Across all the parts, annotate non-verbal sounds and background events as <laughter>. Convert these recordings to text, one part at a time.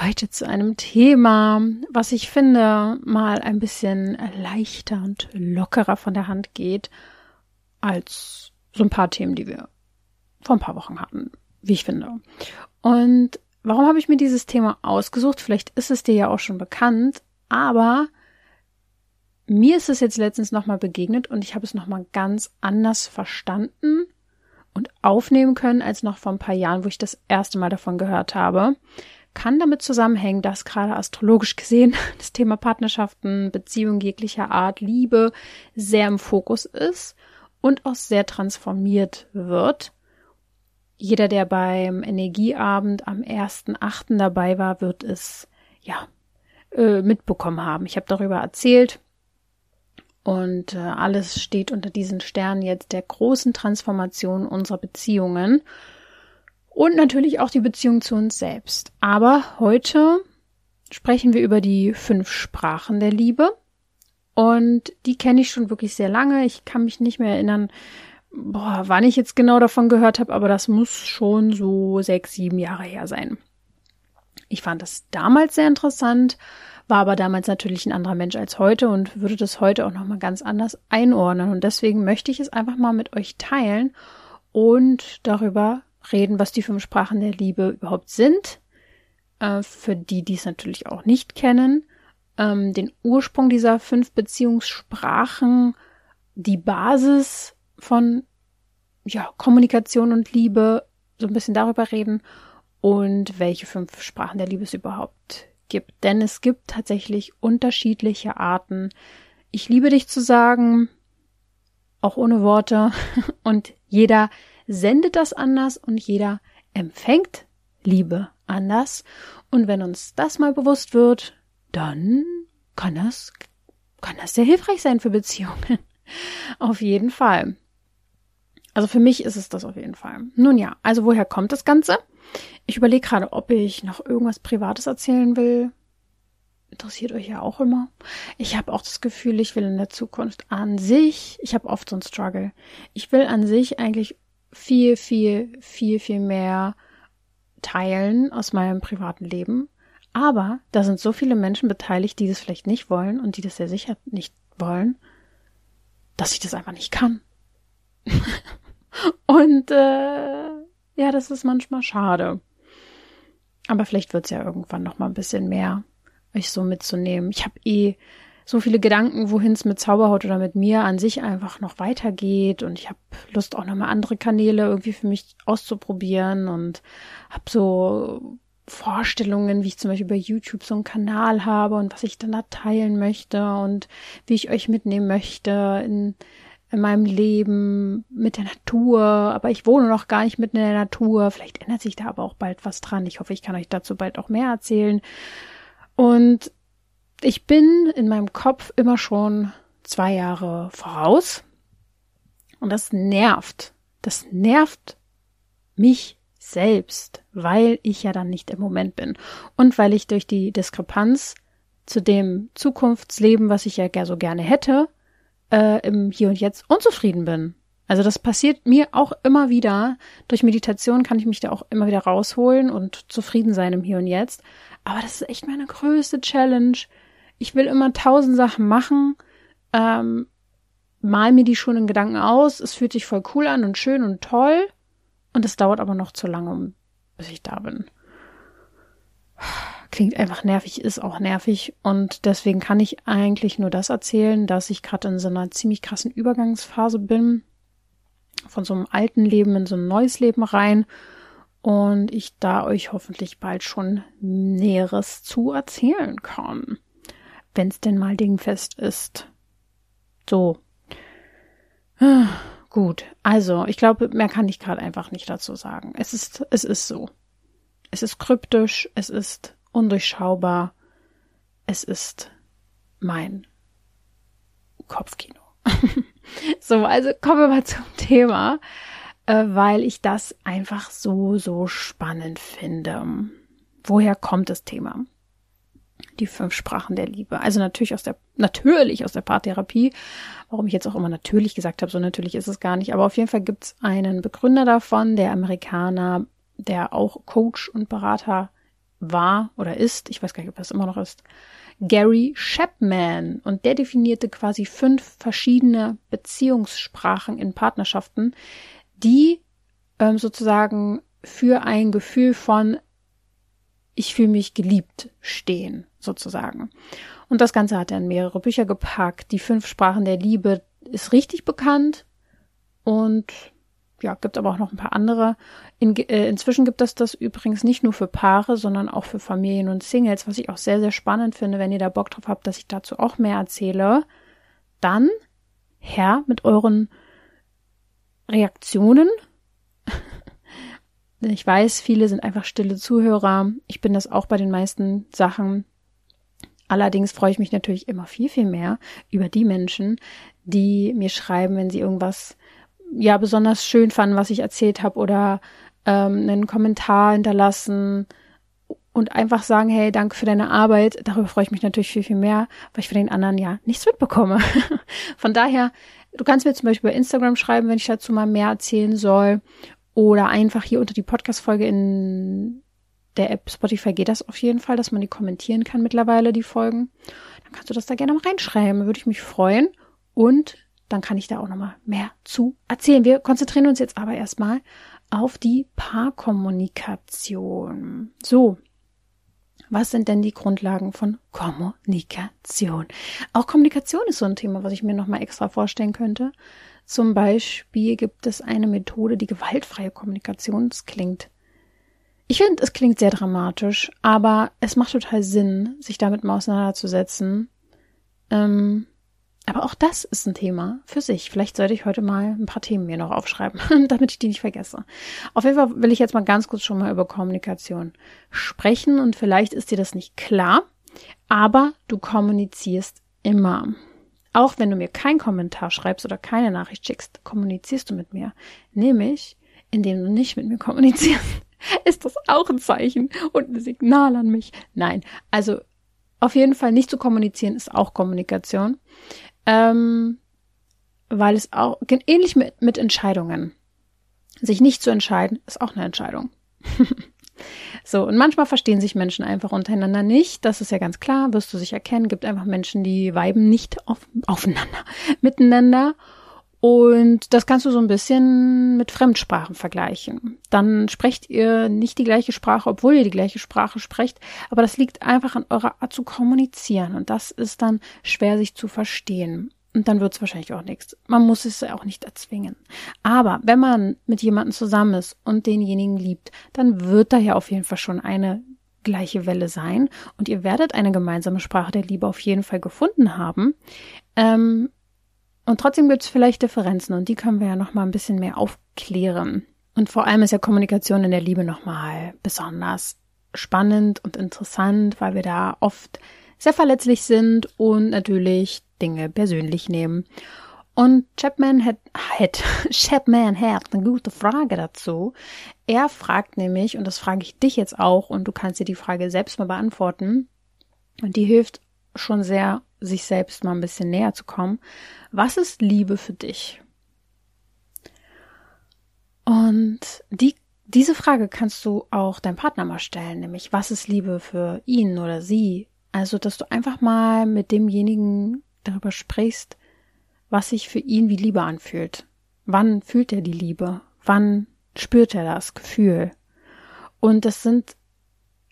Heute zu einem Thema, was ich finde, mal ein bisschen leichter und lockerer von der Hand geht, als so ein paar Themen, die wir vor ein paar Wochen hatten, wie ich finde. Und warum habe ich mir dieses Thema ausgesucht? Vielleicht ist es dir ja auch schon bekannt, aber mir ist es jetzt letztens nochmal begegnet und ich habe es nochmal ganz anders verstanden und aufnehmen können als noch vor ein paar Jahren, wo ich das erste Mal davon gehört habe kann damit zusammenhängen, dass gerade astrologisch gesehen <laughs> das Thema Partnerschaften, Beziehungen jeglicher Art, Liebe sehr im Fokus ist und auch sehr transformiert wird. Jeder, der beim Energieabend am 1.8. dabei war, wird es ja äh, mitbekommen haben. Ich habe darüber erzählt und äh, alles steht unter diesen Sternen jetzt der großen Transformation unserer Beziehungen und natürlich auch die Beziehung zu uns selbst. Aber heute sprechen wir über die fünf Sprachen der Liebe. Und die kenne ich schon wirklich sehr lange. Ich kann mich nicht mehr erinnern, boah, wann ich jetzt genau davon gehört habe, aber das muss schon so sechs, sieben Jahre her sein. Ich fand das damals sehr interessant, war aber damals natürlich ein anderer Mensch als heute und würde das heute auch nochmal ganz anders einordnen. Und deswegen möchte ich es einfach mal mit euch teilen und darüber reden, was die fünf Sprachen der Liebe überhaupt sind. Äh, für die, die es natürlich auch nicht kennen. Ähm, den Ursprung dieser fünf Beziehungssprachen, die Basis von ja, Kommunikation und Liebe, so ein bisschen darüber reden und welche fünf Sprachen der Liebe es überhaupt gibt. Denn es gibt tatsächlich unterschiedliche Arten. Ich liebe dich zu sagen, auch ohne Worte. <laughs> Und jeder sendet das anders und jeder empfängt Liebe anders. Und wenn uns das mal bewusst wird, dann kann das, kann das sehr hilfreich sein für Beziehungen. <laughs> auf jeden Fall. Also für mich ist es das auf jeden Fall. Nun ja, also woher kommt das Ganze? Ich überlege gerade, ob ich noch irgendwas Privates erzählen will. Interessiert euch ja auch immer. Ich habe auch das Gefühl, ich will in der Zukunft an sich, ich habe oft so einen Struggle. Ich will an sich eigentlich viel, viel, viel, viel mehr teilen aus meinem privaten Leben. Aber da sind so viele Menschen beteiligt, die das vielleicht nicht wollen und die das sehr sicher nicht wollen, dass ich das einfach nicht kann. <laughs> und äh, ja, das ist manchmal schade. Aber vielleicht wird es ja irgendwann noch mal ein bisschen mehr, euch so mitzunehmen. Ich habe eh so viele Gedanken, wohin es mit Zauberhaut oder mit mir an sich einfach noch weitergeht. Und ich habe Lust, auch nochmal andere Kanäle irgendwie für mich auszuprobieren und habe so Vorstellungen, wie ich zum Beispiel bei YouTube so einen Kanal habe und was ich dann da teilen möchte und wie ich euch mitnehmen möchte in, in meinem Leben mit der Natur. Aber ich wohne noch gar nicht mitten in der Natur. Vielleicht ändert sich da aber auch bald was dran. Ich hoffe, ich kann euch dazu bald auch mehr erzählen. Und ich bin in meinem Kopf immer schon zwei Jahre voraus. Und das nervt. Das nervt mich selbst, weil ich ja dann nicht im Moment bin. Und weil ich durch die Diskrepanz zu dem Zukunftsleben, was ich ja so gerne hätte, äh, im Hier und Jetzt unzufrieden bin. Also das passiert mir auch immer wieder. Durch Meditation kann ich mich da auch immer wieder rausholen und zufrieden sein im Hier und Jetzt. Aber das ist echt meine größte Challenge, ich will immer tausend Sachen machen, ähm, mal mir die schon in Gedanken aus, es fühlt sich voll cool an und schön und toll. Und es dauert aber noch zu lange, bis ich da bin. Klingt einfach nervig, ist auch nervig. Und deswegen kann ich eigentlich nur das erzählen, dass ich gerade in so einer ziemlich krassen Übergangsphase bin, von so einem alten Leben in so ein neues Leben rein. Und ich da euch hoffentlich bald schon Näheres zu erzählen kann wenn es denn mal dingfest ist. So. Gut, also ich glaube, mehr kann ich gerade einfach nicht dazu sagen. Es ist, es ist so. Es ist kryptisch, es ist undurchschaubar, es ist mein Kopfkino. <laughs> So, also kommen wir mal zum Thema, äh, weil ich das einfach so, so spannend finde. Woher kommt das Thema? Die fünf Sprachen der Liebe. Also natürlich aus der, natürlich aus der Paartherapie. Warum ich jetzt auch immer natürlich gesagt habe, so natürlich ist es gar nicht. Aber auf jeden Fall gibt es einen Begründer davon, der Amerikaner, der auch Coach und Berater war oder ist. Ich weiß gar nicht, ob es immer noch ist. Gary Chapman. Und der definierte quasi fünf verschiedene Beziehungssprachen in Partnerschaften, die ähm, sozusagen für ein Gefühl von ich fühle mich geliebt stehen, sozusagen. Und das Ganze hat er in mehrere Bücher gepackt. Die fünf Sprachen der Liebe ist richtig bekannt und ja, gibt aber auch noch ein paar andere. In, äh, inzwischen gibt es das übrigens nicht nur für Paare, sondern auch für Familien und Singles, was ich auch sehr, sehr spannend finde. Wenn ihr da Bock drauf habt, dass ich dazu auch mehr erzähle, dann her mit euren Reaktionen ich weiß, viele sind einfach stille Zuhörer. Ich bin das auch bei den meisten Sachen. Allerdings freue ich mich natürlich immer viel, viel mehr über die Menschen, die mir schreiben, wenn sie irgendwas ja besonders schön fanden, was ich erzählt habe oder ähm, einen Kommentar hinterlassen und einfach sagen, hey, danke für deine Arbeit. Darüber freue ich mich natürlich viel, viel mehr, weil ich von den anderen ja nichts mitbekomme. <laughs> von daher, du kannst mir zum Beispiel bei Instagram schreiben, wenn ich dazu mal mehr erzählen soll oder einfach hier unter die Podcast-Folge in der App Spotify geht das auf jeden Fall, dass man die kommentieren kann mittlerweile, die Folgen. Dann kannst du das da gerne mal reinschreiben, würde ich mich freuen. Und dann kann ich da auch nochmal mehr zu erzählen. Wir konzentrieren uns jetzt aber erstmal auf die Paarkommunikation. So. Was sind denn die Grundlagen von Kommunikation? Auch Kommunikation ist so ein Thema, was ich mir nochmal extra vorstellen könnte. Zum Beispiel gibt es eine Methode, die gewaltfreie Kommunikation klingt. Ich finde, es klingt sehr dramatisch, aber es macht total Sinn, sich damit mal auseinanderzusetzen. Ähm, aber auch das ist ein Thema für sich. Vielleicht sollte ich heute mal ein paar Themen mir noch aufschreiben, <laughs> damit ich die nicht vergesse. Auf jeden Fall will ich jetzt mal ganz kurz schon mal über Kommunikation sprechen und vielleicht ist dir das nicht klar, aber du kommunizierst immer. Auch wenn du mir keinen Kommentar schreibst oder keine Nachricht schickst, kommunizierst du mit mir. Nämlich, indem du nicht mit mir kommunizierst. <laughs> Ist das auch ein Zeichen und ein Signal an mich? Nein. Also auf jeden Fall nicht zu kommunizieren ist auch Kommunikation. Ähm, weil es auch ähnlich mit, mit Entscheidungen. Sich nicht zu entscheiden, ist auch eine Entscheidung. <laughs> So, und manchmal verstehen sich Menschen einfach untereinander nicht. Das ist ja ganz klar, wirst du sich erkennen. Gibt einfach Menschen, die weiben nicht auf, aufeinander, <laughs> miteinander. Und das kannst du so ein bisschen mit Fremdsprachen vergleichen. Dann sprecht ihr nicht die gleiche Sprache, obwohl ihr die gleiche Sprache sprecht, aber das liegt einfach an eurer Art zu kommunizieren und das ist dann schwer sich zu verstehen. Und dann wird es wahrscheinlich auch nichts. Man muss es auch nicht erzwingen. Aber wenn man mit jemandem zusammen ist und denjenigen liebt, dann wird da ja auf jeden Fall schon eine gleiche Welle sein und ihr werdet eine gemeinsame Sprache der Liebe auf jeden Fall gefunden haben. Ähm, und trotzdem gibt es vielleicht Differenzen und die können wir ja noch mal ein bisschen mehr aufklären. Und vor allem ist ja Kommunikation in der Liebe noch mal besonders spannend und interessant, weil wir da oft sehr verletzlich sind und natürlich Dinge persönlich nehmen. Und Chapman hat, hat, <laughs> Chapman hat eine gute Frage dazu. Er fragt nämlich, und das frage ich dich jetzt auch, und du kannst dir die Frage selbst mal beantworten, und die hilft schon sehr, sich selbst mal ein bisschen näher zu kommen. Was ist Liebe für dich? Und die, diese Frage kannst du auch deinem Partner mal stellen, nämlich was ist Liebe für ihn oder sie? Also, dass du einfach mal mit demjenigen darüber sprichst, was sich für ihn wie Liebe anfühlt. Wann fühlt er die Liebe? Wann spürt er das Gefühl? Und das sind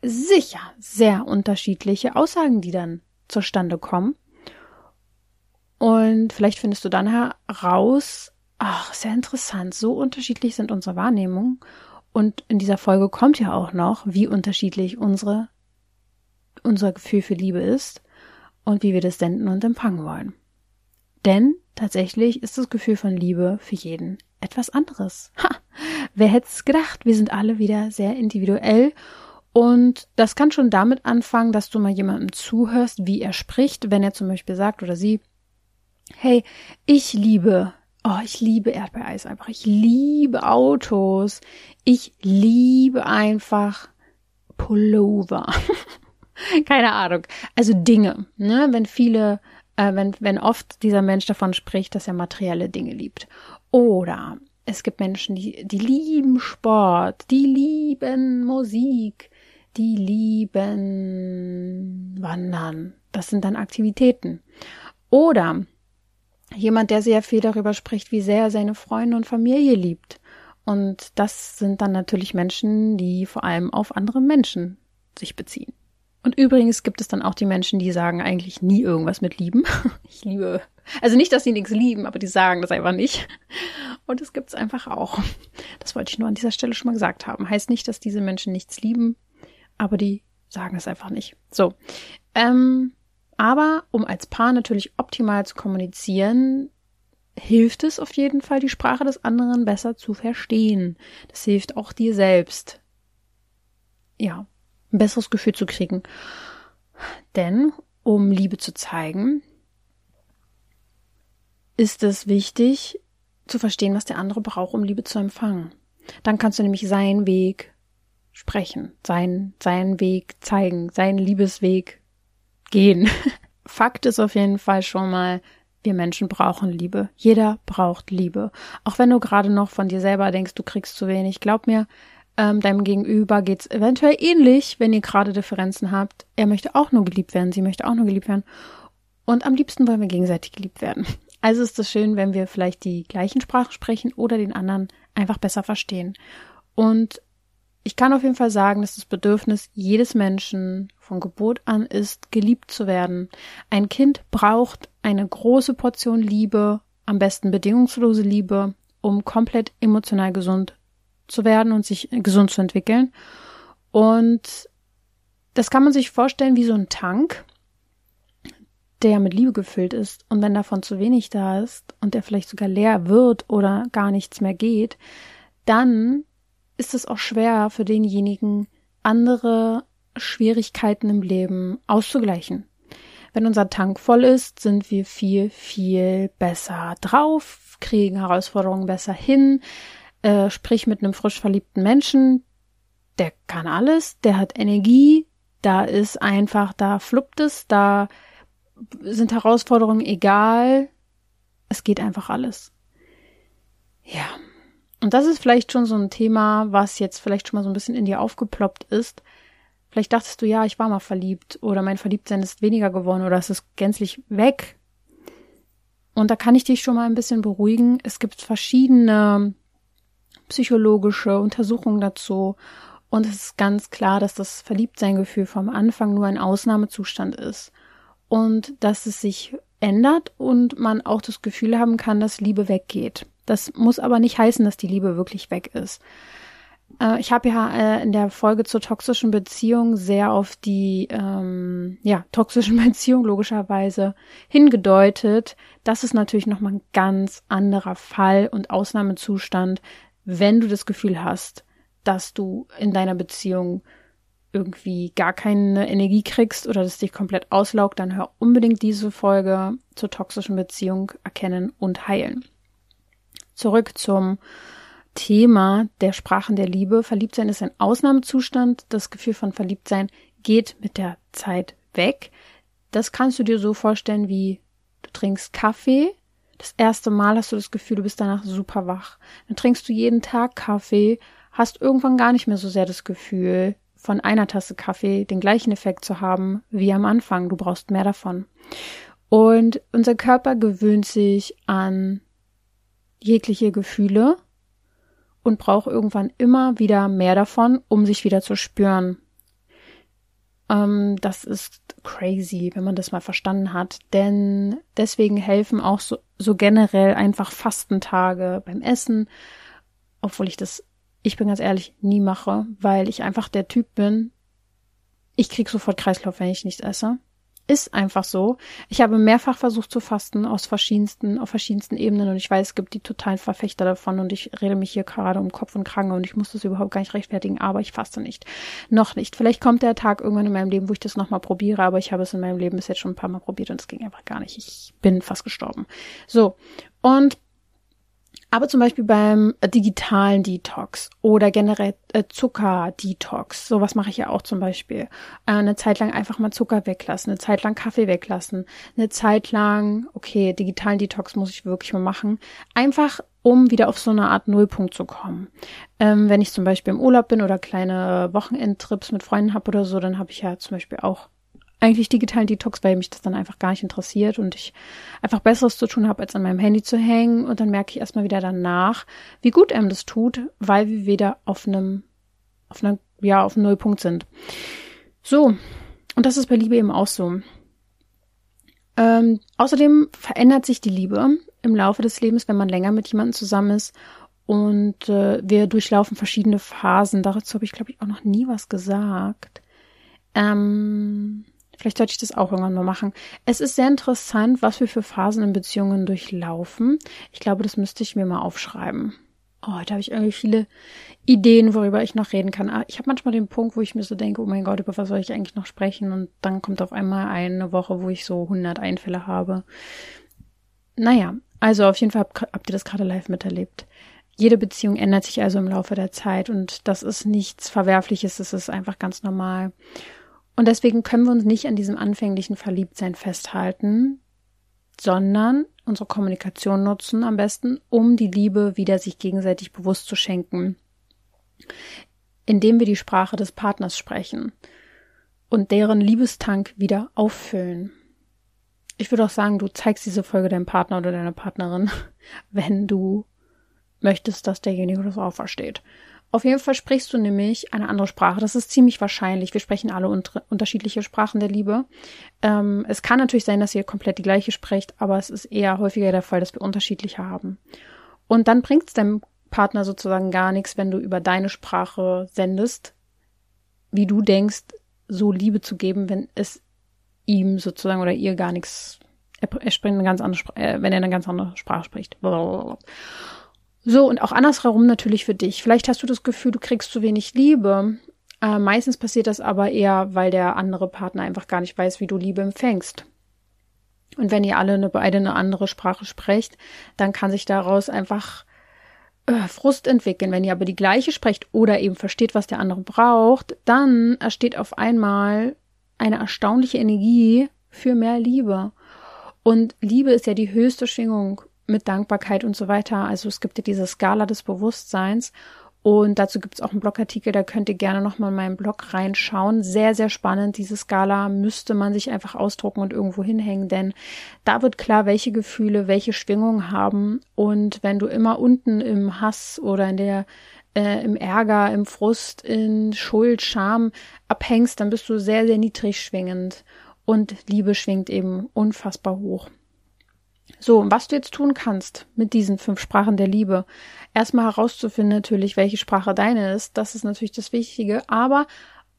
sicher sehr unterschiedliche Aussagen, die dann zustande kommen. Und vielleicht findest du dann heraus, ach, sehr interessant, so unterschiedlich sind unsere Wahrnehmungen. Und in dieser Folge kommt ja auch noch, wie unterschiedlich unsere, unser Gefühl für Liebe ist und wie wir das senden und empfangen wollen. Denn tatsächlich ist das Gefühl von Liebe für jeden etwas anderes. Ha! Wer hätte es gedacht? Wir sind alle wieder sehr individuell und das kann schon damit anfangen, dass du mal jemandem zuhörst, wie er spricht, wenn er zum Beispiel sagt oder sie, hey, ich liebe Oh, ich liebe Erdbeereis einfach. Ich liebe Autos. Ich liebe einfach Pullover. <laughs> <laughs> Keine Ahnung. Also Dinge, ne? Wenn viele, äh, wenn, wenn oft dieser Mensch davon spricht, dass er materielle Dinge liebt. Oder es gibt Menschen, die, die lieben Sport, die lieben Musik, die lieben Wandern. Das sind dann Aktivitäten. Oder jemand, der sehr viel darüber spricht, wie sehr er seine Freunde und Familie liebt. Und das sind dann natürlich Menschen, die vor allem auf andere Menschen sich beziehen. Und übrigens gibt es dann auch die Menschen, die sagen eigentlich nie irgendwas mit lieben. <laughs> Ich liebe, also nicht, dass sie nichts lieben, aber die sagen das einfach nicht. Und es gibt es einfach auch. Das wollte ich nur an dieser Stelle schon mal gesagt haben. Heißt nicht, dass diese Menschen nichts lieben, aber die sagen es einfach nicht. So. Ähm, aber um als Paar natürlich optimal zu kommunizieren, hilft es auf jeden Fall, die Sprache des anderen besser zu verstehen. Das hilft auch dir selbst. Ja, ein besseres Gefühl zu kriegen. Denn um Liebe zu zeigen, ist es wichtig zu verstehen, was der andere braucht, um Liebe zu empfangen. Dann kannst du nämlich seinen Weg sprechen, seinen, seinen Weg zeigen, seinen Liebesweg gehen. <laughs> Fakt ist auf jeden Fall schon mal, wir Menschen brauchen Liebe. Jeder braucht Liebe. Auch wenn du gerade noch von dir selber denkst, du kriegst zu wenig. Glaub mir, ähm, deinem Gegenüber geht's eventuell ähnlich, wenn ihr gerade Differenzen habt. Er möchte auch nur geliebt werden, sie möchte auch nur geliebt werden. Und am liebsten wollen wir gegenseitig geliebt werden. Also ist es schön, wenn wir vielleicht die gleichen Sprachen sprechen oder den anderen einfach besser verstehen. Und ich kann auf jeden Fall sagen, dass das Bedürfnis jedes Menschen von Geburt an ist, geliebt zu werden. Ein Kind braucht eine große Portion Liebe, am besten bedingungslose Liebe, um komplett emotional gesund zu werden und sich gesund zu entwickeln. Und das kann man sich vorstellen wie so ein Tank, der mit Liebe gefüllt ist. Und wenn davon zu wenig da ist und der vielleicht sogar leer wird oder gar nichts mehr geht, dann ist es auch schwer für denjenigen, andere Schwierigkeiten im Leben auszugleichen. Wenn unser Tank voll ist, sind wir viel, viel besser drauf, kriegen Herausforderungen besser hin, äh, sprich mit einem frisch verliebten Menschen, der kann alles, der hat Energie, da ist einfach, da fluppt es, da sind Herausforderungen egal, es geht einfach alles. Ja. Und das ist vielleicht schon so ein Thema, was jetzt vielleicht schon mal so ein bisschen in dir aufgeploppt ist. Vielleicht dachtest du, ja, ich war mal verliebt oder mein Verliebtsein ist weniger geworden oder es ist gänzlich weg. Und da kann ich dich schon mal ein bisschen beruhigen. Es gibt verschiedene psychologische Untersuchungen dazu. Und es ist ganz klar, dass das Verliebtsein-Gefühl vom Anfang nur ein Ausnahmezustand ist. Und dass es sich ändert und man auch das Gefühl haben kann, dass Liebe weggeht. Das muss aber nicht heißen, dass die Liebe wirklich weg ist. Äh, ich habe ja äh, in der Folge zur toxischen Beziehung sehr auf die ähm, ja, toxischen <laughs> Beziehung logischerweise hingedeutet. Das ist natürlich nochmal ein ganz anderer Fall und Ausnahmezustand, wenn du das Gefühl hast, dass du in deiner Beziehung irgendwie gar keine Energie kriegst oder das dich komplett auslaugt, dann hör unbedingt diese Folge zur toxischen Beziehung erkennen und heilen. Zurück zum Thema der Sprachen der Liebe. Verliebtsein ist ein Ausnahmezustand. Das Gefühl von Verliebtsein geht mit der Zeit weg. Das kannst du dir so vorstellen wie du trinkst Kaffee das erste Mal hast du das Gefühl, du bist danach super wach. Dann trinkst du jeden Tag Kaffee, hast irgendwann gar nicht mehr so sehr das Gefühl, von einer Tasse Kaffee den gleichen Effekt zu haben wie am Anfang. Du brauchst mehr davon. Und unser Körper gewöhnt sich an jegliche Gefühle und braucht irgendwann immer wieder mehr davon, um sich wieder zu spüren. Ähm, das ist crazy, wenn man das mal verstanden hat. Denn deswegen helfen auch so, so generell einfach Fastentage beim Essen, obwohl ich das, ich bin ganz ehrlich, nie mache, weil ich einfach der Typ bin, ich krieg sofort Kreislauf, wenn ich nichts esse. Ist einfach so. Ich habe mehrfach versucht zu fasten aus verschiedensten, auf verschiedensten Ebenen und ich weiß, es gibt die totalen Verfechter davon und ich rede mich hier gerade um Kopf und Kranke und ich muss das überhaupt gar nicht rechtfertigen, aber ich faste nicht. Noch nicht. Vielleicht kommt der Tag irgendwann in meinem Leben, wo ich das nochmal probiere, aber ich habe es in meinem Leben bis jetzt schon ein paar Mal probiert und es ging einfach gar nicht. Ich bin fast gestorben. So. Und Aber zum Beispiel beim äh, digitalen Detox oder generell äh, Zucker-Detox, sowas mache ich ja auch zum Beispiel. Äh, eine Zeit lang einfach mal Zucker weglassen, eine Zeit lang Kaffee weglassen, eine Zeit lang, okay, digitalen Detox muss ich wirklich mal machen. Einfach, um wieder auf so eine Art Nullpunkt zu kommen. Ähm, wenn ich zum Beispiel im Urlaub bin oder kleine Wochenendtrips mit Freunden habe oder so, dann habe ich ja zum Beispiel auch eigentlich digitalen Detox, weil mich das dann einfach gar nicht interessiert und ich einfach Besseres zu tun habe, als an meinem Handy zu hängen. Und dann merke ich erstmal wieder danach, wie gut einem das tut, weil wir wieder auf einem, auf einem, ja, auf einem Nullpunkt sind. So. Und das ist bei Liebe eben auch so. Ähm, außerdem verändert sich die Liebe im Laufe des Lebens, wenn man länger mit jemandem zusammen ist. Und äh, wir durchlaufen verschiedene Phasen. Dazu habe ich, glaube ich, auch noch nie was gesagt. Ähm, Vielleicht sollte ich das auch irgendwann mal machen. Es ist sehr interessant, was wir für Phasen in Beziehungen durchlaufen. Ich glaube, das müsste ich mir mal aufschreiben. Oh, da habe ich irgendwie viele Ideen, worüber ich noch reden kann. Ah, ich habe manchmal den Punkt, wo ich mir so denke, oh mein Gott, über was soll ich eigentlich noch sprechen? Und dann kommt auf einmal eine Woche, wo ich so 100 Einfälle habe. Naja, also auf jeden Fall habt ihr das gerade live miterlebt. Jede Beziehung ändert sich also im Laufe der Zeit und das ist nichts Verwerfliches, das ist einfach ganz normal. Und deswegen können wir uns nicht an diesem anfänglichen Verliebtsein festhalten, sondern unsere Kommunikation nutzen am besten, um die Liebe wieder sich gegenseitig bewusst zu schenken, indem wir die Sprache des Partners sprechen und deren Liebestank wieder auffüllen. Ich würde auch sagen, du zeigst diese Folge deinem Partner oder deiner Partnerin, <laughs> wenn du möchtest, dass derjenige das auch versteht. Auf jeden Fall sprichst du nämlich eine andere Sprache. Das ist ziemlich wahrscheinlich. Wir sprechen alle unter unterschiedliche Sprachen der Liebe. Ähm, es kann natürlich sein, dass ihr komplett die gleiche sprecht, aber es ist eher häufiger der Fall, dass wir unterschiedliche haben. Und dann bringt es deinem Partner sozusagen gar nichts, wenn du über deine Sprache sendest, wie du denkst, so Liebe zu geben, wenn es ihm sozusagen oder ihr gar nichts, er, er spricht eine ganz andere, äh, wenn er eine ganz andere Sprache spricht. Blablabla. So, und auch andersherum natürlich für dich. Vielleicht hast du das Gefühl, du kriegst zu wenig Liebe. Äh, meistens passiert das aber eher, weil der andere Partner einfach gar nicht weiß, wie du Liebe empfängst. Und wenn ihr alle eine, beide eine andere Sprache sprecht, dann kann sich daraus einfach äh, Frust entwickeln. Wenn ihr aber die gleiche sprecht oder eben versteht, was der andere braucht, dann entsteht auf einmal eine erstaunliche Energie für mehr Liebe. Und Liebe ist ja die höchste Schwingung mit Dankbarkeit und so weiter. Also es gibt ja diese Skala des Bewusstseins. Und dazu gibt es auch einen Blogartikel, da könnt ihr gerne nochmal in meinen Blog reinschauen. Sehr, sehr spannend. Diese Skala müsste man sich einfach ausdrucken und irgendwo hinhängen, denn da wird klar, welche Gefühle welche Schwingung haben. Und wenn du immer unten im Hass oder in der äh, im Ärger, im Frust, in Schuld, Scham abhängst, dann bist du sehr, sehr niedrig schwingend. Und Liebe schwingt eben unfassbar hoch. So, was du jetzt tun kannst mit diesen fünf Sprachen der Liebe, erstmal herauszufinden natürlich, welche Sprache deine ist, das ist natürlich das Wichtige, aber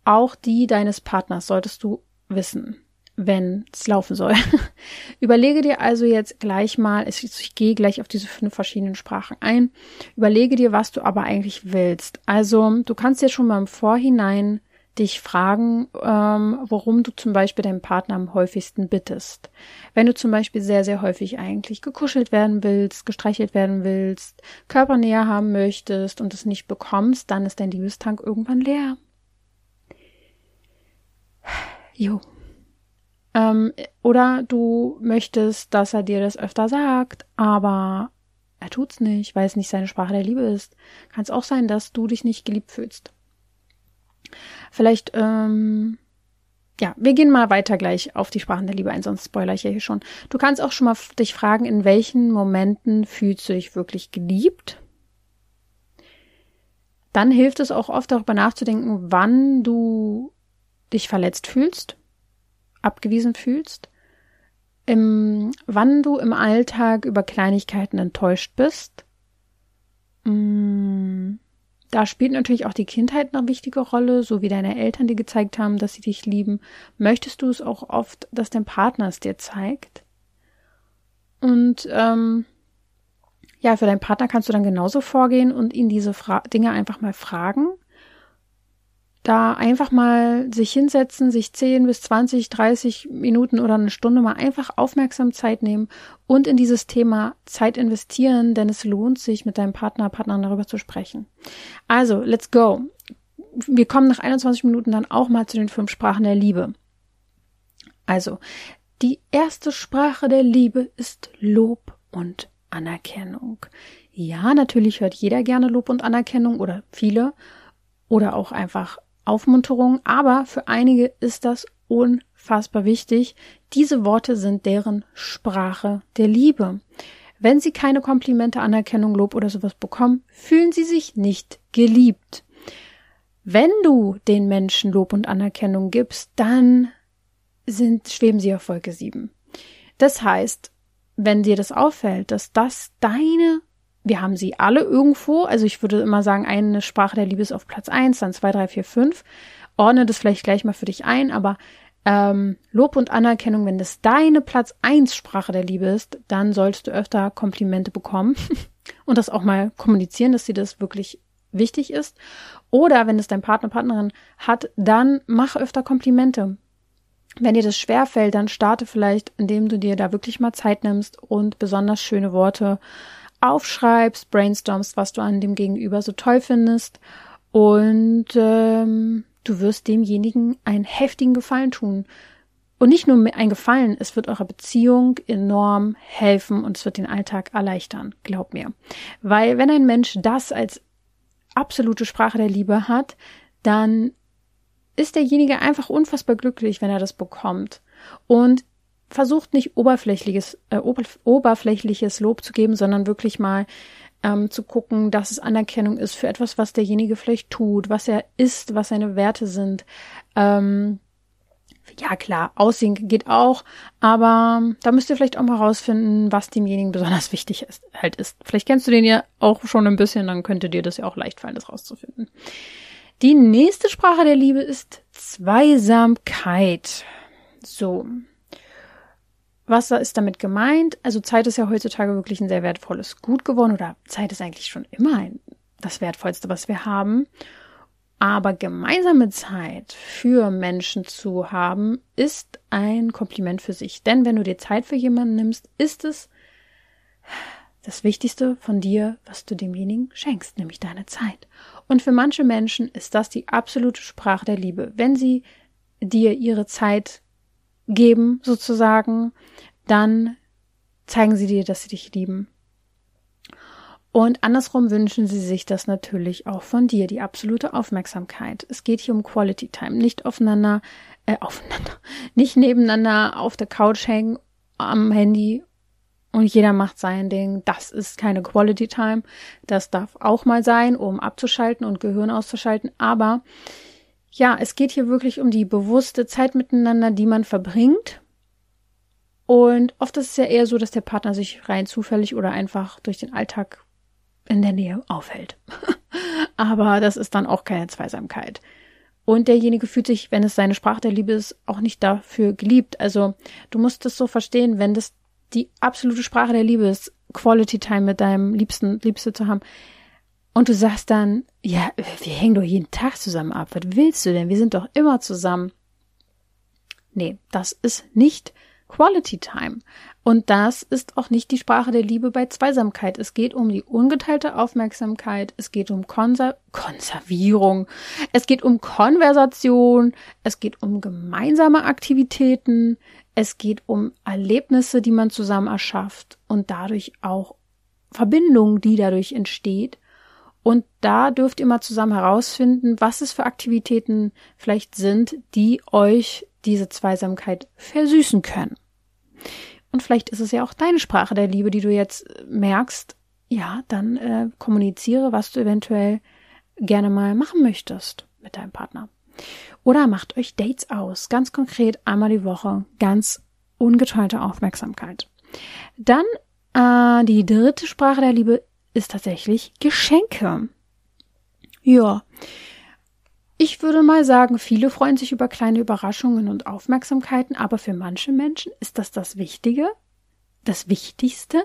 auch die deines Partners solltest du wissen, wenn es laufen soll. <laughs> Überlege dir also jetzt gleich mal, ich, ich gehe gleich auf diese fünf verschiedenen Sprachen ein, überlege dir, was du aber eigentlich willst. Also du kannst jetzt schon mal im Vorhinein dich fragen, ähm, worum du zum Beispiel deinen Partner am häufigsten bittest. Wenn du zum Beispiel sehr, sehr häufig eigentlich gekuschelt werden willst, gestreichelt werden willst, Körpernähe haben möchtest und es nicht bekommst, dann ist dein Liebestank irgendwann leer. Jo. Ähm, oder du möchtest, dass er dir das öfter sagt, aber er tut's nicht, weil es nicht seine Sprache der Liebe ist. Kann es auch sein, dass du dich nicht geliebt fühlst. Vielleicht, ähm, ja, wir gehen mal weiter gleich auf die Sprachen der Liebe ein, sonst spoiler ich ja hier schon. Du kannst auch schon mal dich fragen, in welchen Momenten fühlst du dich wirklich geliebt? Dann hilft es auch oft darüber nachzudenken, wann du dich verletzt fühlst, abgewiesen fühlst, im, wann du im Alltag über Kleinigkeiten enttäuscht bist, mm, da spielt natürlich auch die Kindheit eine wichtige Rolle, so wie deine Eltern dir gezeigt haben, dass sie dich lieben. Möchtest du es auch oft, dass dein Partner es dir zeigt? Und ähm, ja, für deinen Partner kannst du dann genauso vorgehen und ihn diese Fra Dinge einfach mal fragen. Da einfach mal sich hinsetzen, sich 10 bis 20, 30 Minuten oder eine Stunde mal einfach aufmerksam Zeit nehmen und in dieses Thema Zeit investieren, denn es lohnt sich, mit deinem Partner, Partnerin darüber zu sprechen. Also, let's go. Wir kommen nach 21 Minuten dann auch mal zu den fünf Sprachen der Liebe. Also, die erste Sprache der Liebe ist Lob und Anerkennung. Ja, natürlich hört jeder gerne Lob und Anerkennung oder viele oder auch einfach Aufmunterung, aber für einige ist das unfassbar wichtig. Diese Worte sind deren Sprache der Liebe. Wenn sie keine Komplimente, Anerkennung, Lob oder sowas bekommen, fühlen sie sich nicht geliebt. Wenn du den Menschen Lob und Anerkennung gibst, dann sind, schweben sie auf Wolke 7. Das heißt, wenn dir das auffällt, dass das deine, wir haben sie alle irgendwo, also ich würde immer sagen, eine Sprache der Liebe ist auf Platz 1, dann 2, 3, 4, 5, ordne das vielleicht gleich mal für dich ein, aber ähm, Lob und Anerkennung, wenn das deine Platz 1 Sprache der Liebe ist, dann solltest du öfter Komplimente bekommen <laughs> und das auch mal kommunizieren, dass dir das wirklich wichtig ist. Oder wenn es dein Partner, Partnerin hat, dann mach öfter Komplimente. Wenn dir das schwer fällt, dann starte vielleicht, indem du dir da wirklich mal Zeit nimmst und besonders schöne Worte aufschreibst, brainstormst, was du an dem Gegenüber so toll findest und ähm, du wirst demjenigen einen heftigen Gefallen tun. Und nicht nur ein Gefallen, es wird eurer Beziehung enorm helfen und es wird den Alltag erleichtern, glaub mir. Weil wenn ein Mensch das als absolute Sprache der Liebe hat, dann ist derjenige einfach unfassbar glücklich, wenn er das bekommt. Und versucht nicht oberflächliches, äh, oberflächliches Lob zu geben, sondern wirklich mal ähm, zu gucken, dass es Anerkennung ist für etwas, was derjenige vielleicht tut, was er ist, was seine Werte sind. Ähm, ja klar, Aussehen geht auch, aber da müsst ihr vielleicht auch mal rausfinden, was demjenigen besonders wichtig ist, halt ist. Vielleicht kennst du den ja auch schon ein bisschen, dann könnte dir das ja auch leicht fallen, das rauszufinden. Die nächste Sprache der Liebe ist Zweisamkeit. So. Was ist damit gemeint? Also Zeit ist ja heutzutage wirklich ein sehr wertvolles Gut geworden oder Zeit ist eigentlich schon immer ein, das Wertvollste, was wir haben. Aber gemeinsame Zeit für Menschen zu haben, ist ein Kompliment für sich. Denn wenn du dir Zeit für jemanden nimmst, ist es das Wichtigste von dir, was du demjenigen schenkst, nämlich deine Zeit. Und für manche Menschen ist das die absolute Sprache der Liebe. Wenn sie dir ihre Zeit geben, sozusagen, dann zeigen sie dir, dass sie dich lieben. Und andersrum wünschen sie sich das natürlich auch von dir, die absolute Aufmerksamkeit. Es geht hier um Quality Time, nicht aufeinander, äh, aufeinander, <laughs> nicht nebeneinander auf der Couch hängen am Handy und jeder macht sein Ding. Das ist keine Quality Time. Das darf auch mal sein, um abzuschalten und Gehirn auszuschalten. Aber ja, es geht hier wirklich um die bewusste Zeit miteinander, die man verbringt. Und oft ist es ja eher so, dass der Partner sich rein zufällig oder einfach durch den Alltag in der Nähe aufhält. <laughs> Aber das ist dann auch keine Zweisamkeit. Und derjenige fühlt sich, wenn es seine Sprache der Liebe ist, auch nicht dafür geliebt. Also du musst es so verstehen, wenn das die absolute Sprache der Liebe ist, Quality Time mit deinem Liebsten, Liebste zu haben. Und du sagst dann, ja, wir hängen doch jeden Tag zusammen ab. Was willst du denn? Wir sind doch immer zusammen. Nee, das ist nicht Quality Time. Und das ist auch nicht die Sprache der Liebe bei Zweisamkeit. Es geht um die ungeteilte Aufmerksamkeit, es geht um Konser Konservierung, es geht um Konversation, es geht um gemeinsame Aktivitäten, es geht um Erlebnisse, die man zusammen erschafft und dadurch auch Verbindungen, die dadurch entsteht. Und da dürft ihr mal zusammen herausfinden, was es für Aktivitäten vielleicht sind, die euch diese Zweisamkeit versüßen können. Und vielleicht ist es ja auch deine Sprache der Liebe, die du jetzt merkst. Ja, dann äh, kommuniziere, was du eventuell gerne mal machen möchtest mit deinem Partner. Oder macht euch Dates aus, ganz konkret einmal die Woche, ganz ungeteilte Aufmerksamkeit. Dann äh, die dritte Sprache der Liebe ist tatsächlich Geschenke. Ja, ich würde mal sagen, viele freuen sich über kleine Überraschungen und Aufmerksamkeiten, aber für manche Menschen ist das das Wichtige, das Wichtigste.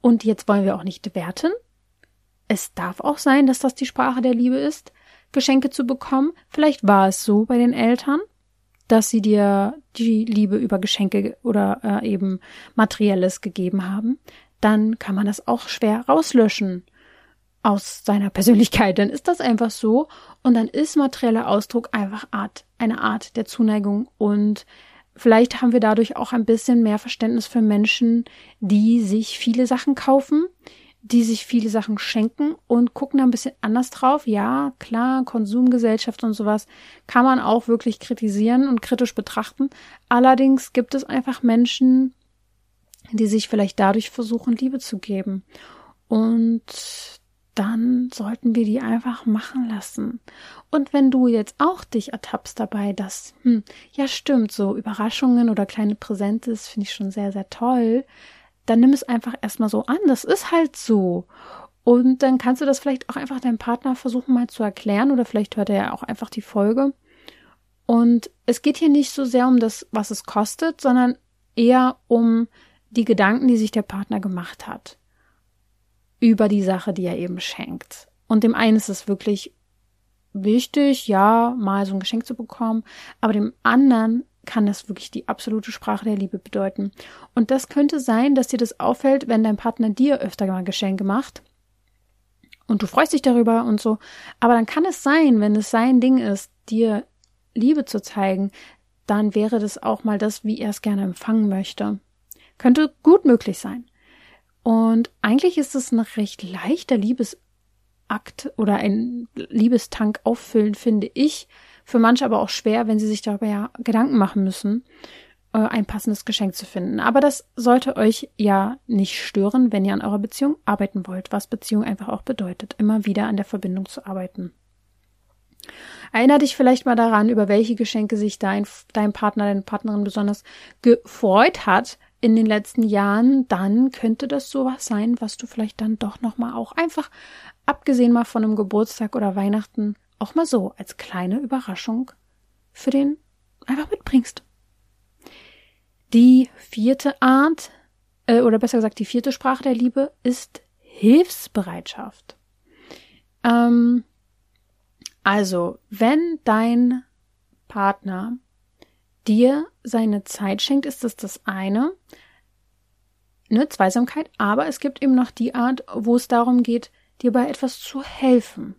Und jetzt wollen wir auch nicht werten. Es darf auch sein, dass das die Sprache der Liebe ist. Geschenke zu bekommen. Vielleicht war es so bei den Eltern, dass sie dir die Liebe über Geschenke oder äh, eben materielles gegeben haben. Dann kann man das auch schwer rauslöschen aus seiner Persönlichkeit. Dann ist das einfach so und dann ist materieller Ausdruck einfach Art, eine Art der Zuneigung und vielleicht haben wir dadurch auch ein bisschen mehr Verständnis für Menschen, die sich viele Sachen kaufen, die sich viele Sachen schenken und gucken da ein bisschen anders drauf. Ja, klar, Konsumgesellschaft und sowas kann man auch wirklich kritisieren und kritisch betrachten. Allerdings gibt es einfach Menschen, die sich vielleicht dadurch versuchen, Liebe zu geben. Und dann sollten wir die einfach machen lassen. Und wenn du jetzt auch dich ertappst dabei, dass, hm, ja stimmt, so Überraschungen oder kleine Präsente, finde ich schon sehr, sehr toll, dann nimm es einfach erstmal so an. Das ist halt so. Und dann kannst du das vielleicht auch einfach deinem Partner versuchen mal zu erklären oder vielleicht hört er ja auch einfach die Folge. Und es geht hier nicht so sehr um das, was es kostet, sondern eher um die Gedanken, die sich der Partner gemacht hat über die Sache, die er eben schenkt. Und dem einen ist es wirklich wichtig, ja, mal so ein Geschenk zu bekommen, aber dem anderen kann das wirklich die absolute Sprache der Liebe bedeuten. Und das könnte sein, dass dir das auffällt, wenn dein Partner dir öfter mal Geschenke macht. Und du freust dich darüber und so. Aber dann kann es sein, wenn es sein Ding ist, dir Liebe zu zeigen, dann wäre das auch mal das, wie er es gerne empfangen möchte. Könnte gut möglich sein. Und eigentlich ist es ein recht leichter Liebesakt oder ein Liebestank auffüllen, finde ich, für manche aber auch schwer, wenn sie sich darüber ja Gedanken machen müssen, äh, ein passendes Geschenk zu finden. Aber das sollte euch ja nicht stören, wenn ihr an eurer Beziehung arbeiten wollt, was Beziehung einfach auch bedeutet, immer wieder an der Verbindung zu arbeiten. Erinner dich vielleicht mal daran, über welche Geschenke sich dein, dein Partner, deine Partnerin besonders gefreut hat in den letzten Jahren, dann könnte das sowas sein, was du vielleicht dann doch nochmal auch einfach, abgesehen mal von einem Geburtstag oder Weihnachten, auch mal so als kleine Überraschung für den einfach mitbringst. Die vierte Art, äh, oder besser gesagt, die vierte Sprache der Liebe ist Hilfsbereitschaft. Ähm, also, wenn dein Partner dir seine Zeit schenkt, ist das das eine, ne, Zweisamkeit, aber es gibt eben noch die Art, wo es darum geht, dir bei etwas zu helfen.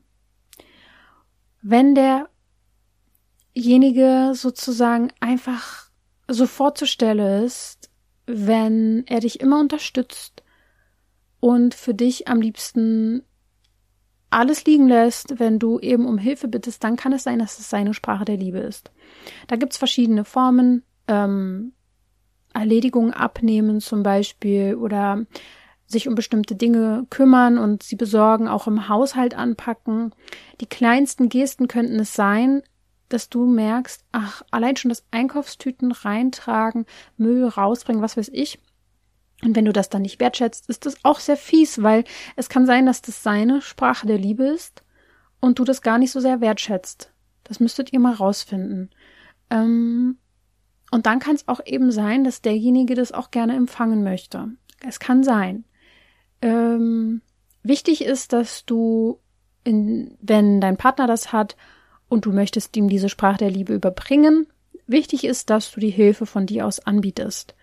Wenn derjenige sozusagen einfach so vorzustellen ist, wenn er dich immer unterstützt und für dich am liebsten alles liegen lässt, wenn du eben um Hilfe bittest, dann kann es sein, dass es seine Sprache der Liebe ist. Da gibt's verschiedene Formen, ähm, Erledigungen abnehmen zum Beispiel oder sich um bestimmte Dinge kümmern und sie besorgen, auch im Haushalt anpacken. Die kleinsten Gesten könnten es sein, dass du merkst, ach, allein schon das Einkaufstüten reintragen, Müll rausbringen, was weiß ich. Und wenn du das dann nicht wertschätzt, ist das auch sehr fies, weil es kann sein, dass das seine Sprache der Liebe ist und du das gar nicht so sehr wertschätzt. Das müsstet ihr mal rausfinden. Ähm, und dann kann es auch eben sein, dass derjenige das auch gerne empfangen möchte. Es kann sein. Ähm, wichtig ist, dass du, in, wenn dein Partner das hat und du möchtest ihm diese Sprache der Liebe überbringen, wichtig ist, dass du die Hilfe von dir aus anbietest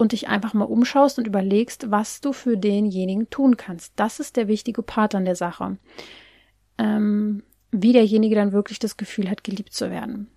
und dich einfach mal umschaust und überlegst, was du für denjenigen tun kannst. Das ist der wichtige Part an der Sache. Ähm, wie derjenige dann wirklich das Gefühl hat, geliebt zu werden.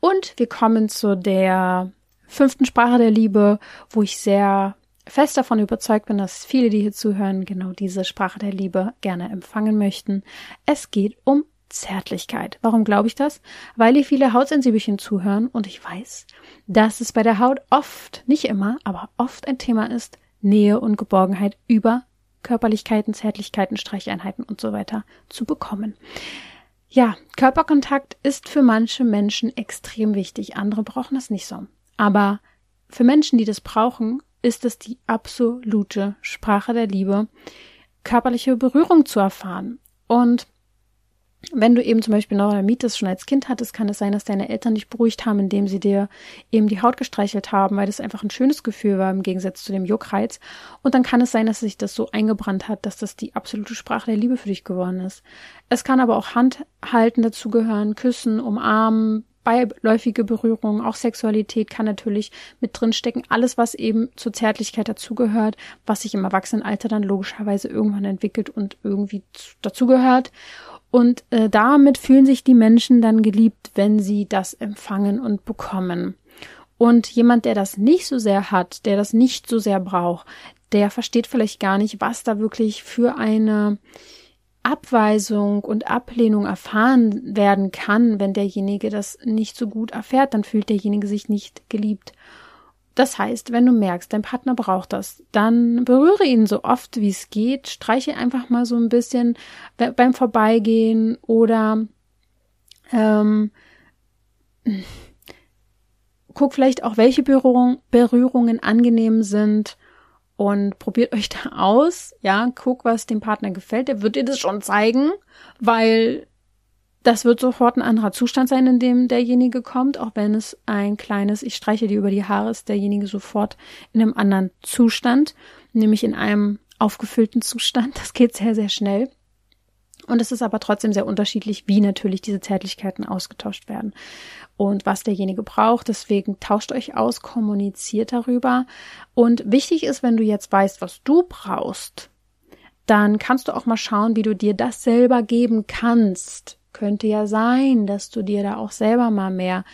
Und wir kommen zu der fünften Sprache der Liebe, wo ich sehr fest davon überzeugt bin, dass viele, die hier zuhören, genau diese Sprache der Liebe gerne empfangen möchten. Es geht um Zärtlichkeit. Warum glaube ich das? Weil hier viele Hautsensibelchen zuhören und ich weiß, dass es bei der Haut oft, nicht immer, aber oft ein Thema ist, Nähe und Geborgenheit über Körperlichkeiten, Zärtlichkeiten, Streicheinheiten und so weiter zu bekommen. Ja, Körperkontakt ist für manche Menschen extrem wichtig, andere brauchen das nicht so. Aber für Menschen, die das brauchen, ist es die absolute Sprache der Liebe, körperliche Berührung zu erfahren. Und wenn du eben zum Beispiel Neurodermitis schon als Kind hattest, kann es sein, dass deine Eltern dich beruhigt haben, indem sie dir eben die Haut gestreichelt haben, weil das einfach ein schönes Gefühl war im Gegensatz zu dem Juckreiz. Und dann kann es sein, dass sich das so eingebrannt hat, dass das die absolute Sprache der Liebe für dich geworden ist. Es kann aber auch Handhalten dazugehören, Küssen, Umarmen, beiläufige Berührung, auch Sexualität kann natürlich mit drinstecken. Alles, was eben zur Zärtlichkeit dazugehört, was sich im Erwachsenenalter dann logischerweise irgendwann entwickelt und irgendwie dazugehört. Und äh, damit fühlen sich die Menschen dann geliebt, wenn sie das empfangen und bekommen. Und jemand, der das nicht so sehr hat, der das nicht so sehr braucht, der versteht vielleicht gar nicht, was da wirklich für eine Abweisung und Ablehnung erfahren werden kann, wenn derjenige das nicht so gut erfährt, dann fühlt derjenige sich nicht geliebt. Das heißt, wenn du merkst, dein Partner braucht das, dann berühre ihn so oft wie es geht, streiche einfach mal so ein bisschen beim Vorbeigehen oder ähm, guck vielleicht auch, welche Berührung, Berührungen angenehm sind und probiert euch da aus. Ja, guck, was dem Partner gefällt. Der wird dir das schon zeigen, weil das wird sofort ein anderer Zustand sein, in dem derjenige kommt, auch wenn es ein kleines, ich streiche dir über die Haare, ist derjenige sofort in einem anderen Zustand, nämlich in einem aufgefüllten Zustand. Das geht sehr, sehr schnell. Und es ist aber trotzdem sehr unterschiedlich, wie natürlich diese Zärtlichkeiten ausgetauscht werden und was derjenige braucht. Deswegen tauscht euch aus, kommuniziert darüber. Und wichtig ist, wenn du jetzt weißt, was du brauchst, dann kannst du auch mal schauen, wie du dir das selber geben kannst könnte ja sein, dass du dir da auch selber mal mehr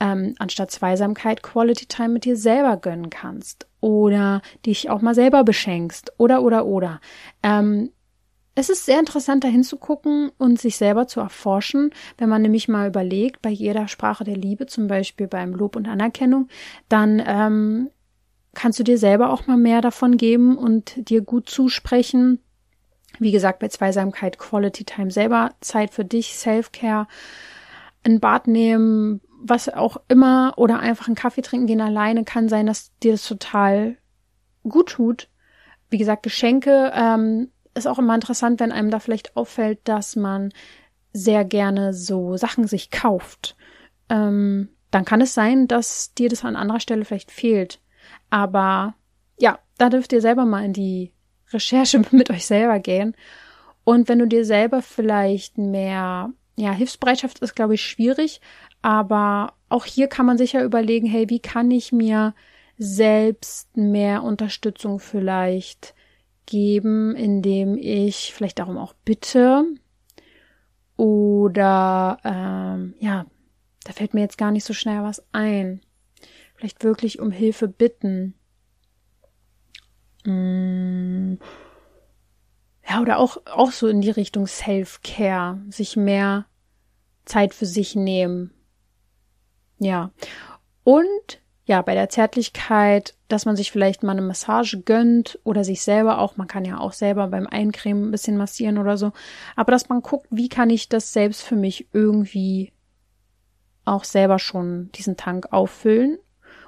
ähm, anstatt Zweisamkeit Quality Time mit dir selber gönnen kannst oder dich auch mal selber beschenkst oder oder oder. Ähm, es ist sehr interessant, da hinzugucken und sich selber zu erforschen, wenn man nämlich mal überlegt, bei jeder Sprache der Liebe, zum Beispiel beim Lob und Anerkennung, dann ähm, kannst du dir selber auch mal mehr davon geben und dir gut zusprechen wie gesagt, bei Zweisamkeit Quality Time selber, Zeit für dich, Self-Care, ein Bad nehmen, was auch immer, oder einfach einen Kaffee trinken gehen alleine, kann sein, dass dir das total gut tut. Wie gesagt, Geschenke ähm, ist auch immer interessant, wenn einem da vielleicht auffällt, dass man sehr gerne so Sachen sich kauft. Ähm, dann kann es sein, dass dir das an anderer Stelle vielleicht fehlt. Aber ja, da dürft ihr selber mal in die Recherche <laughs> mit euch selber gehen. Und wenn du dir selber vielleicht mehr, ja, Hilfsbereitschaft ist, glaube ich, schwierig, aber auch hier kann man sich ja überlegen, hey, wie kann ich mir selbst mehr Unterstützung vielleicht geben, indem ich vielleicht darum auch bitte oder ähm, ja, da fällt mir jetzt gar nicht so schnell was ein. Vielleicht wirklich um Hilfe bitten. Mm. Ja, oder auch, auch so in die Richtung Self-Care, sich mehr Zeit für sich nehmen. Ja. Und ja, bei der Zärtlichkeit, dass man sich vielleicht mal eine Massage gönnt oder sich selber auch, man kann ja auch selber beim Eincremen ein bisschen massieren oder so, aber dass man guckt, wie kann ich das selbst für mich irgendwie auch selber schon diesen Tank auffüllen,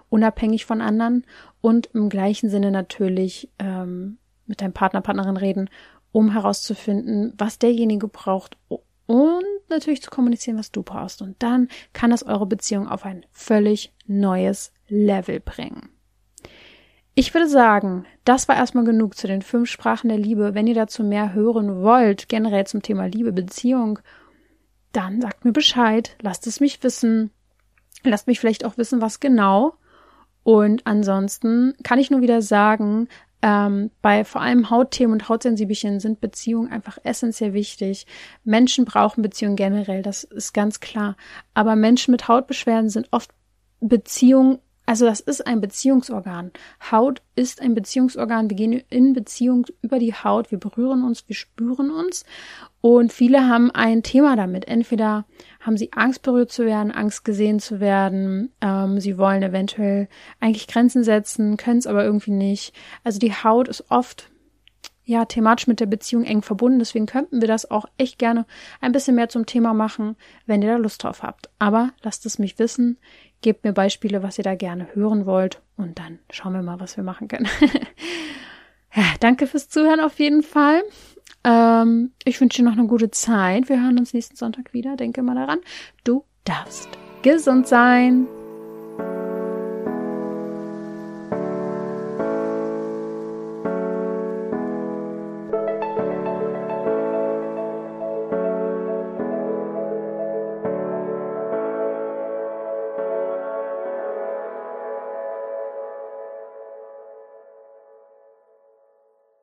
unabhängig von anderen und im gleichen Sinne natürlich ähm, mit deinem Partner, Partnerin reden, um herauszufinden, was derjenige braucht und natürlich zu kommunizieren, was du brauchst. Und dann kann es eure Beziehung auf ein völlig neues Level bringen. Ich würde sagen, das war erstmal genug zu den fünf Sprachen der Liebe. Wenn ihr dazu mehr hören wollt, generell zum Thema Liebe, Beziehung, dann sagt mir Bescheid, lasst es mich wissen. Lasst mich vielleicht auch wissen, was genau. Und ansonsten kann ich nur wieder sagen, ähm, bei vor allem Hautthemen und Hautsensibelchen sind Beziehungen einfach essentiell wichtig. Menschen brauchen Beziehungen generell, das ist ganz klar. Aber Menschen mit Hautbeschwerden sind oft Beziehungen also das ist ein Beziehungsorgan. Haut ist ein Beziehungsorgan. Wir gehen in Beziehung über die Haut. Wir berühren uns, wir spüren uns. Und viele haben ein Thema damit. Entweder haben sie Angst berührt zu werden, Angst gesehen zu werden. Ähm, sie wollen eventuell eigentlich Grenzen setzen, können es aber irgendwie nicht. Also die Haut ist oft ja thematisch mit der Beziehung eng verbunden. Deswegen könnten wir das auch echt gerne ein bisschen mehr zum Thema machen, wenn ihr da Lust drauf habt. Aber lasst es mich wissen. Gebt mir Beispiele, was ihr da gerne hören wollt und dann schauen wir mal, was wir machen können. <laughs> ja, danke fürs Zuhören auf jeden Fall. Ähm, ich wünsche dir noch eine gute Zeit. Wir hören uns nächsten Sonntag wieder. Denke mal daran, du darfst gesund sein.